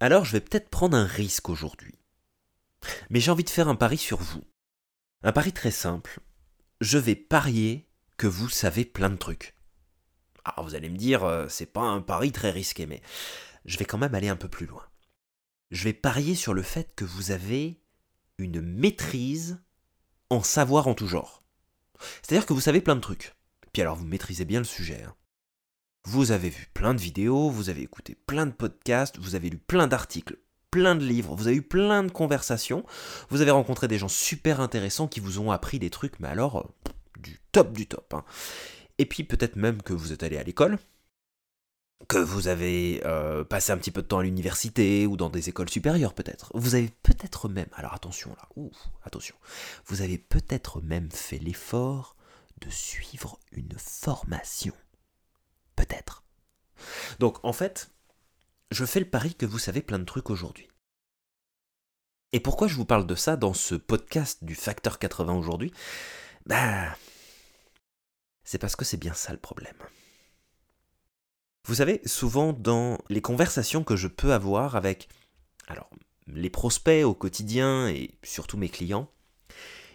Alors je vais peut-être prendre un risque aujourd'hui. Mais j'ai envie de faire un pari sur vous. Un pari très simple. Je vais parier que vous savez plein de trucs. Alors vous allez me dire, euh, c'est pas un pari très risqué, mais je vais quand même aller un peu plus loin. Je vais parier sur le fait que vous avez une maîtrise en savoir en tout genre. C'est-à-dire que vous savez plein de trucs. Puis alors vous maîtrisez bien le sujet. Hein. Vous avez vu plein de vidéos, vous avez écouté plein de podcasts, vous avez lu plein d'articles, plein de livres, vous avez eu plein de conversations, vous avez rencontré des gens super intéressants qui vous ont appris des trucs, mais alors euh, du top du top. Hein. Et puis peut-être même que vous êtes allé à l'école, que vous avez euh, passé un petit peu de temps à l'université ou dans des écoles supérieures peut-être. Vous avez peut-être même, alors attention là, ouf, attention, vous avez peut-être même fait l'effort de suivre une formation. Donc en fait, je fais le pari que vous savez plein de trucs aujourd'hui. Et pourquoi je vous parle de ça dans ce podcast du Facteur 80 aujourd'hui? Bah. C'est parce que c'est bien ça le problème. Vous savez, souvent dans les conversations que je peux avoir avec alors, les prospects au quotidien et surtout mes clients,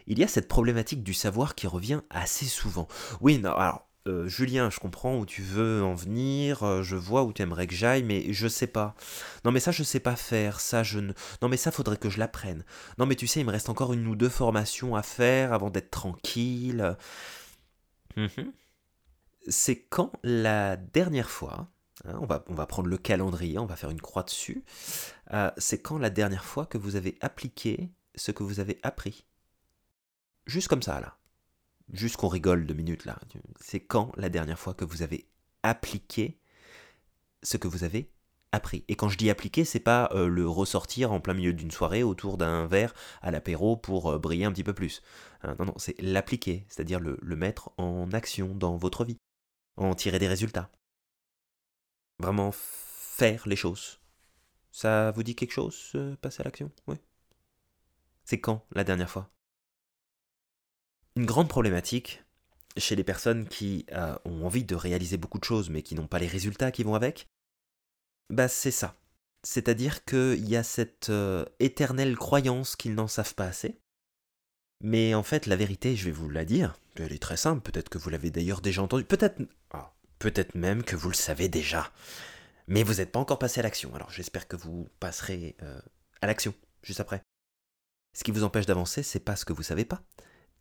il y a cette problématique du savoir qui revient assez souvent. Oui, non, alors euh, Julien, je comprends où tu veux en venir, euh, je vois où tu aimerais que j'aille, mais je sais pas. Non mais ça je sais pas faire, ça je ne... Non mais ça faudrait que je l'apprenne. Non mais tu sais, il me reste encore une ou deux formations à faire avant d'être tranquille. Mhm. C'est quand la dernière fois, hein, on, va, on va prendre le calendrier, on va faire une croix dessus, euh, c'est quand la dernière fois que vous avez appliqué ce que vous avez appris? Juste comme ça là juste qu'on rigole deux minutes là, c'est quand la dernière fois que vous avez appliqué ce que vous avez appris? Et quand je dis appliquer, c'est pas euh, le ressortir en plein milieu d'une soirée autour d'un verre à l'apéro pour euh, briller un petit peu plus. Hein, non, non, c'est l'appliquer, c'est-à-dire le, le mettre en action dans votre vie, en tirer des résultats. Vraiment faire les choses. Ça vous dit quelque chose, passer à l'action? Oui. C'est quand la dernière fois? Une grande problématique chez les personnes qui euh, ont envie de réaliser beaucoup de choses mais qui n'ont pas les résultats qui vont avec, bah c'est ça. C'est-à-dire qu'il y a cette euh, éternelle croyance qu'ils n'en savent pas assez. Mais en fait, la vérité, je vais vous la dire, elle est très simple, peut-être que vous l'avez d'ailleurs déjà entendu, peut-être ah, peut-être même que vous le savez déjà. Mais vous n'êtes pas encore passé à l'action, alors j'espère que vous passerez euh, à l'action juste après. Ce qui vous empêche d'avancer, c'est pas ce que vous savez pas,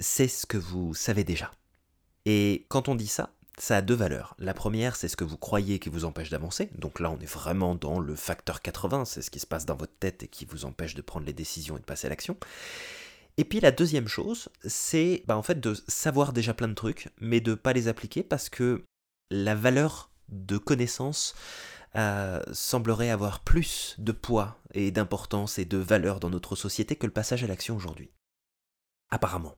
c'est ce que vous savez déjà. Et quand on dit ça, ça a deux valeurs. La première, c'est ce que vous croyez qui vous empêche d'avancer. Donc là, on est vraiment dans le facteur 80, c'est ce qui se passe dans votre tête et qui vous empêche de prendre les décisions et de passer à l'action. Et puis la deuxième chose, c'est bah, en fait de savoir déjà plein de trucs, mais de ne pas les appliquer parce que la valeur de connaissance euh, semblerait avoir plus de poids et d'importance et de valeur dans notre société que le passage à l'action aujourd'hui. Apparemment.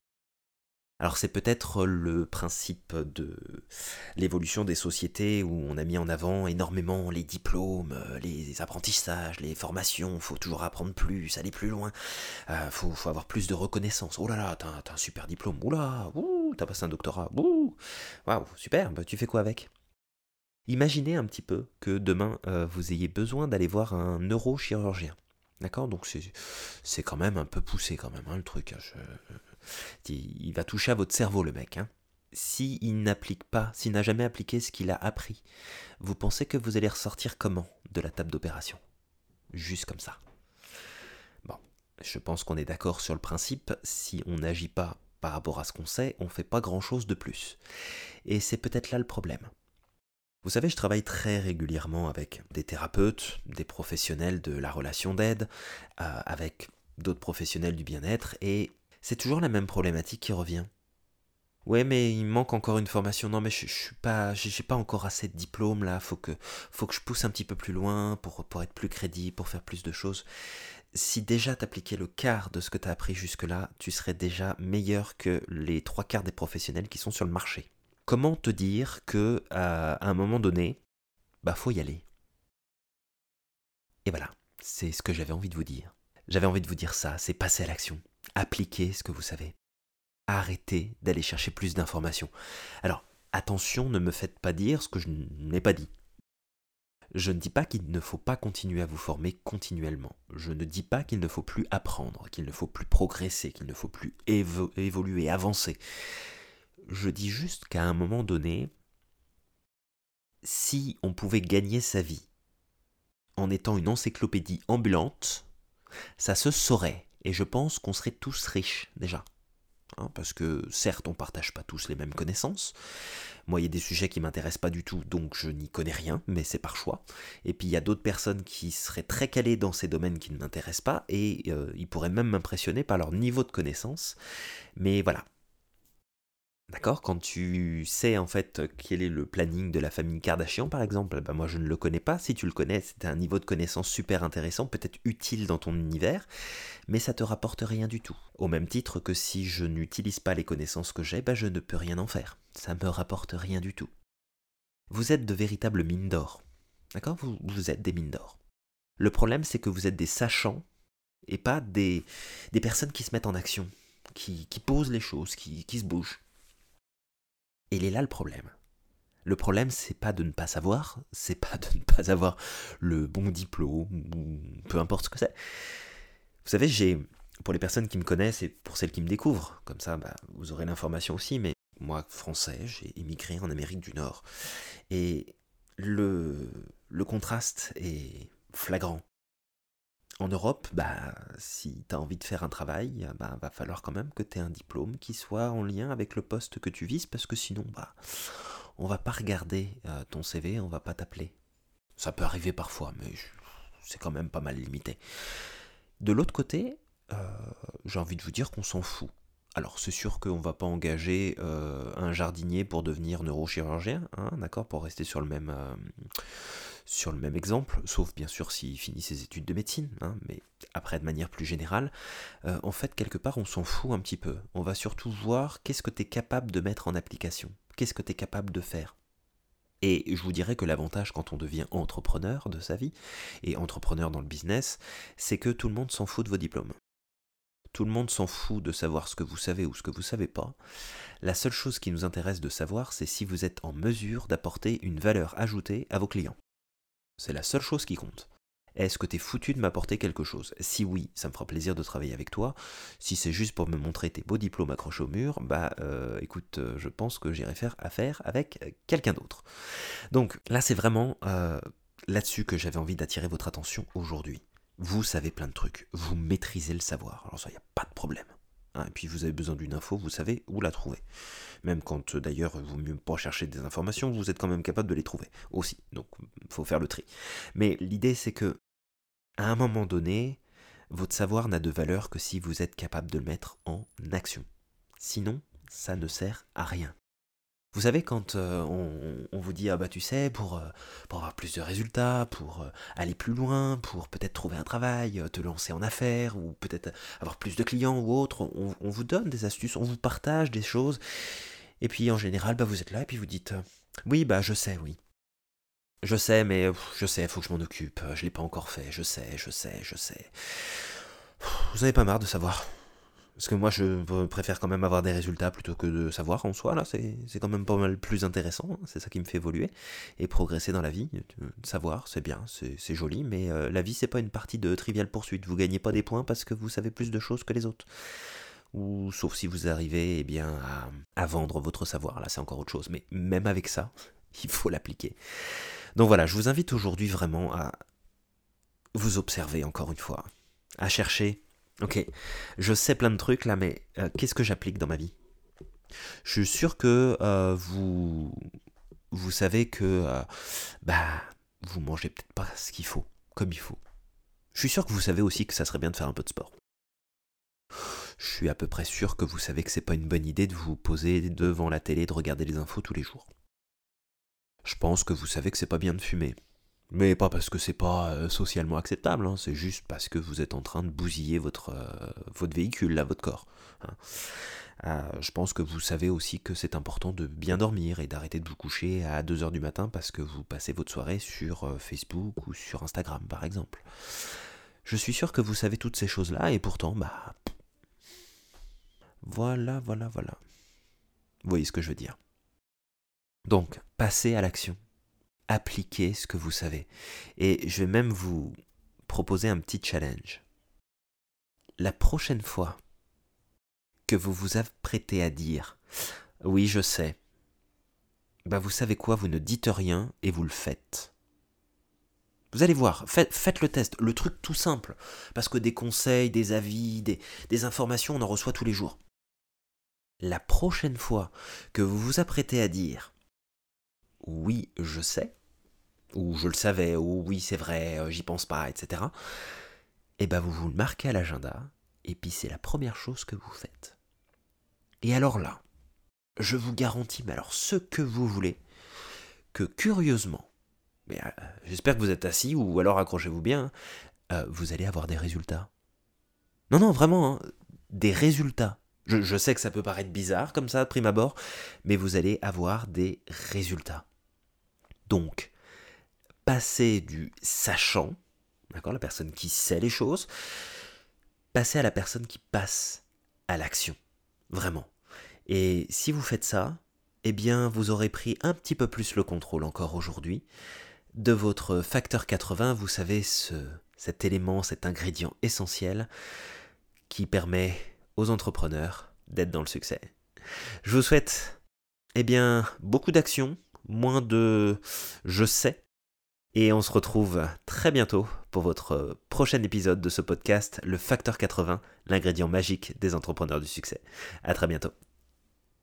Alors c'est peut-être le principe de l'évolution des sociétés où on a mis en avant énormément les diplômes, les apprentissages, les formations, faut toujours apprendre plus, aller plus loin, euh, faut, avoir plus de reconnaissance. Oh là là, t'as, un super diplôme, oula, t'as passé un doctorat, ouh, waouh, super, bah, tu fais quoi avec? Imaginez un petit peu que demain euh, vous ayez besoin d'aller voir un neurochirurgien. D'accord? Donc c'est, quand même un peu poussé quand même hein, le truc. Hein, il va toucher à votre cerveau, le mec. Hein. S'il n'applique pas, s'il n'a jamais appliqué ce qu'il a appris, vous pensez que vous allez ressortir comment de la table d'opération? Juste comme ça. Bon, je pense qu'on est d'accord sur le principe. Si on n'agit pas par rapport à ce qu'on sait, on ne fait pas grand-chose de plus. Et c'est peut-être là le problème. Vous savez, je travaille très régulièrement avec des thérapeutes, des professionnels de la relation d'aide, euh, avec d'autres professionnels du bien-être, et c'est toujours la même problématique qui revient. Ouais, mais il manque encore une formation. Non, mais je, je suis pas, j'ai pas encore assez de diplômes là. Faut que, faut que je pousse un petit peu plus loin pour, pour être plus crédible, pour faire plus de choses. Si déjà t'appliquais le quart de ce que t'as appris jusque-là, tu serais déjà meilleur que les trois quarts des professionnels qui sont sur le marché. Comment te dire que à un moment donné, bah faut y aller? Et voilà, c'est ce que j'avais envie de vous dire. J'avais envie de vous dire ça, c'est passer à l'action appliquez ce que vous savez. Arrêtez d'aller chercher plus d'informations. Alors, attention, ne me faites pas dire ce que je n'ai pas dit. Je ne dis pas qu'il ne faut pas continuer à vous former continuellement. Je ne dis pas qu'il ne faut plus apprendre, qu'il ne faut plus progresser, qu'il ne faut plus évoluer, avancer. Je dis juste qu'à un moment donné, si on pouvait gagner sa vie en étant une encyclopédie ambulante, ça se saurait. Et je pense qu'on serait tous riches déjà. Hein, parce que certes, on ne partage pas tous les mêmes connaissances. Moi, il y a des sujets qui m'intéressent pas du tout, donc je n'y connais rien, mais c'est par choix. Et puis il y a d'autres personnes qui seraient très calées dans ces domaines qui ne m'intéressent pas, et euh, ils pourraient même m'impressionner par leur niveau de connaissance. Mais voilà, D'accord Quand tu sais en fait quel est le planning de la famille Kardashian par exemple, bah moi je ne le connais pas. Si tu le connais, c'est un niveau de connaissance super intéressant, peut-être utile dans ton univers, mais ça te rapporte rien du tout. Au même titre que si je n'utilise pas les connaissances que j'ai, bah je ne peux rien en faire. Ça me rapporte rien du tout. Vous êtes de véritables mines d'or. D'accord? Vous, êtes des mines d'or. Le problème c'est que vous êtes des sachants et pas des, des personnes qui se mettent en action, qui, qui posent les choses, qui, qui se bougent. Et il est là le problème. Le problème, c'est pas de ne pas savoir, c'est pas de ne pas avoir le bon diplôme, ou peu importe ce que c'est. Vous savez, j'ai, pour les personnes qui me connaissent et pour celles qui me découvrent, comme ça, bah, vous aurez l'information aussi, mais moi, français, j'ai émigré en Amérique du Nord. Et le, le contraste est flagrant. En Europe, bah, si tu as envie de faire un travail, bah, va falloir quand même que tu aies un diplôme qui soit en lien avec le poste que tu vises, parce que sinon, bah, on va pas regarder euh, ton CV, on va pas t'appeler. Ça peut arriver parfois, mais c'est quand même pas mal limité. De l'autre côté, euh, j'ai envie de vous dire qu'on s'en fout. Alors c'est sûr qu'on va pas engager euh, un jardinier pour devenir neurochirurgien, hein, d'accord, pour rester sur le même sur le même exemple, sauf bien sûr s'il finit ses études de médecine, hein, mais après de manière plus générale, euh, en fait quelque part on s'en fout un petit peu. On va surtout voir qu'est-ce que tu es capable de mettre en application, qu'est-ce que tu es capable de faire. Et je vous dirais que l'avantage quand on devient entrepreneur de sa vie, et entrepreneur dans le business, c'est que tout le monde s'en fout de vos diplômes. Tout le monde s'en fout de savoir ce que vous savez ou ce que vous ne savez pas. La seule chose qui nous intéresse de savoir, c'est si vous êtes en mesure d'apporter une valeur ajoutée à vos clients. C'est la seule chose qui compte. Est-ce que t'es foutu de m'apporter quelque chose? Si oui, ça me fera plaisir de travailler avec toi. Si c'est juste pour me montrer tes beaux diplômes accrochés au mur, bah euh, écoute, euh, je pense que j'irai faire affaire avec euh, quelqu'un d'autre. Donc là, c'est vraiment là-dessus que j'avais envie d'attirer votre attention aujourd'hui. Vous savez plein de trucs, vous maîtrisez le savoir, alors ça, il n'y a pas de problème. Hein, et puis vous avez besoin d'une info, vous savez où la trouver. Même quand euh, d'ailleurs vaut mieux pas chercher des informations, vous êtes quand même capable de les trouver aussi. Donc faut faire le tri. Mais l'idée c'est que à un moment donné, votre savoir n'a de valeur que si vous êtes capable de le mettre en action. Sinon, ça ne sert à rien. Vous savez, quand euh, on, vous dit, ah bah tu sais, pour, euh, avoir plus de résultats, pour euh, aller plus loin, pour peut-être trouver un travail, te lancer en affaires, ou peut-être avoir plus de clients ou autre, on, vous donne des astuces, on vous partage des choses. Et puis en général, bah, vous êtes là et puis vous dites, oui, bah je sais, oui. Je sais, mais je sais, faut que je m'en occupe, je l'ai pas encore fait, je sais, je sais, je sais. Vous avez pas marre de savoir parce que moi, je préfère quand même avoir des résultats plutôt que de savoir en soi. Là, c'est quand même pas mal plus intéressant. Hein. C'est ça qui me fait évoluer et progresser dans la vie. Savoir, c'est bien, c'est joli, mais euh, la vie, c'est pas une partie de trivial poursuite. Vous gagnez pas des points parce que vous savez plus de choses que les autres. Ou sauf si vous arrivez eh bien, à, à vendre votre savoir. Là, c'est encore autre chose. Mais même avec ça, il faut l'appliquer. Donc voilà, je vous invite aujourd'hui vraiment à vous observer encore une fois, à chercher Ok, je sais plein de trucs là, mais euh, qu'est-ce que j'applique dans ma vie? Je suis sûr que euh, vous, vous savez que euh, bah, vous mangez peut-être pas ce qu'il faut, comme il faut. Je suis sûr que vous savez aussi que ça serait bien de faire un peu de sport. Je suis à peu près sûr que vous savez que c'est pas une bonne idée de vous poser devant la télé de regarder les infos tous les jours. Je pense que vous savez que c'est pas bien de fumer. Mais pas parce que c'est pas euh, socialement acceptable, hein, c'est juste parce que vous êtes en train de bousiller votre, euh, votre véhicule, là, votre corps. Hein. Euh, je pense que vous savez aussi que c'est important de bien dormir et d'arrêter de vous coucher à 2h du matin parce que vous passez votre soirée sur Facebook ou sur Instagram, par exemple. Je suis sûr que vous savez toutes ces choses-là et pourtant, bah... Voilà, voilà, voilà. Vous voyez ce que je veux dire. Donc, passez à l'action appliquer ce que vous savez. Et je vais même vous proposer un petit challenge. La prochaine fois que vous vous apprêtez à dire Oui, je sais, bah vous savez quoi, vous ne dites rien et vous le faites. Vous allez voir, faites, le test, le truc tout simple, parce que des conseils, des avis, des, des informations, on en reçoit tous les jours. La prochaine fois que vous vous apprêtez à dire oui, je sais, ou je le savais, ou oui, c'est vrai, euh, j'y pense pas, etc., et eh ben vous vous le marquez à l'agenda, et puis c'est la première chose que vous faites. Et alors là, je vous garantis, mais alors ce que vous voulez, que curieusement, mais euh, j'espère que vous êtes assis, ou alors accrochez-vous bien, euh, vous allez avoir des résultats. Non, non, vraiment, hein, des résultats. Je, sais que ça peut paraître bizarre comme ça, de prime abord, mais vous allez avoir des résultats. Donc, passer du sachant, d'accord, la personne qui sait les choses, passer à la personne qui passe à l'action. Vraiment. Et si vous faites ça, eh bien, vous aurez pris un petit peu plus le contrôle encore aujourd'hui de votre facteur 80, vous savez, ce, cet élément, cet ingrédient essentiel qui permet aux entrepreneurs d'être dans le succès. Je vous souhaite, eh bien, beaucoup d'action, moins de je sais, et on se retrouve très bientôt pour votre prochain épisode de ce podcast, le Facteur 80, l'ingrédient magique des entrepreneurs du succès. À très bientôt.